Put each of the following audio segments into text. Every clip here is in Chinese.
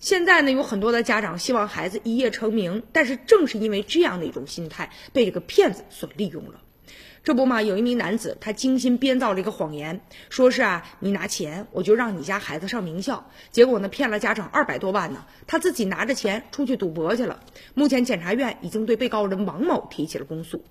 现在呢，有很多的家长希望孩子一夜成名，但是正是因为这样的一种心态，被这个骗子所利用了。这不嘛，有一名男子，他精心编造了一个谎言，说是啊，你拿钱，我就让你家孩子上名校。结果呢，骗了家长二百多万呢，他自己拿着钱出去赌博去了。目前检察院已经对被告人王某提起了公诉。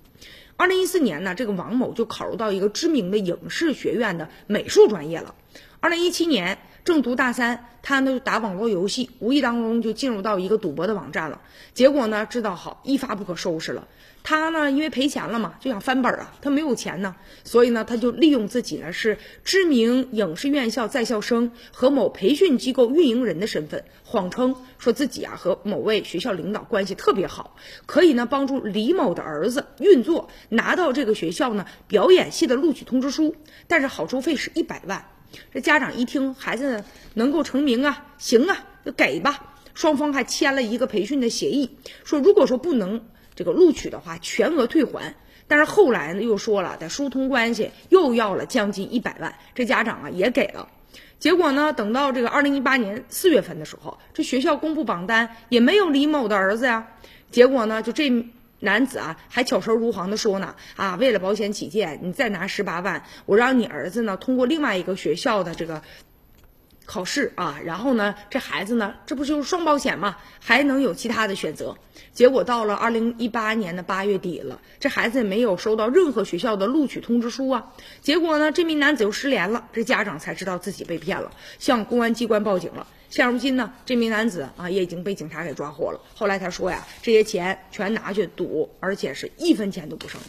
二零一四年呢，这个王某就考入到一个知名的影视学院的美术专业了。二零一七年正读大三，他呢就打网络游戏，无意当中就进入到一个赌博的网站了。结果呢，知道好一发不可收拾了。他呢，因为赔钱了嘛，就想翻本啊。他没有钱呢，所以呢，他就利用自己呢是知名影视院校在校生和某培训机构运营人的身份，谎称说自己啊和某位学校领导关系特别好，可以呢帮助李某的儿子运作，拿到这个学校呢表演系的录取通知书，但是好处费是一百万。这家长一听孩子能够成名啊，行啊，就给吧。双方还签了一个培训的协议，说如果说不能这个录取的话，全额退还。但是后来呢，又说了得疏通关系，又要了将近一百万。这家长啊也给了。结果呢，等到这个二零一八年四月份的时候，这学校公布榜单也没有李某的儿子呀。结果呢，就这。男子啊，还巧舌如簧的说呢，啊，为了保险起见，你再拿十八万，我让你儿子呢通过另外一个学校的这个考试啊，然后呢，这孩子呢，这不就是双保险吗？还能有其他的选择。结果到了二零一八年的八月底了，这孩子也没有收到任何学校的录取通知书啊。结果呢，这名男子又失联了，这家长才知道自己被骗了，向公安机关报警了。现如今呢，这名男子啊也已经被警察给抓获了。后来他说呀，这些钱全拿去赌，而且是一分钱都不剩了。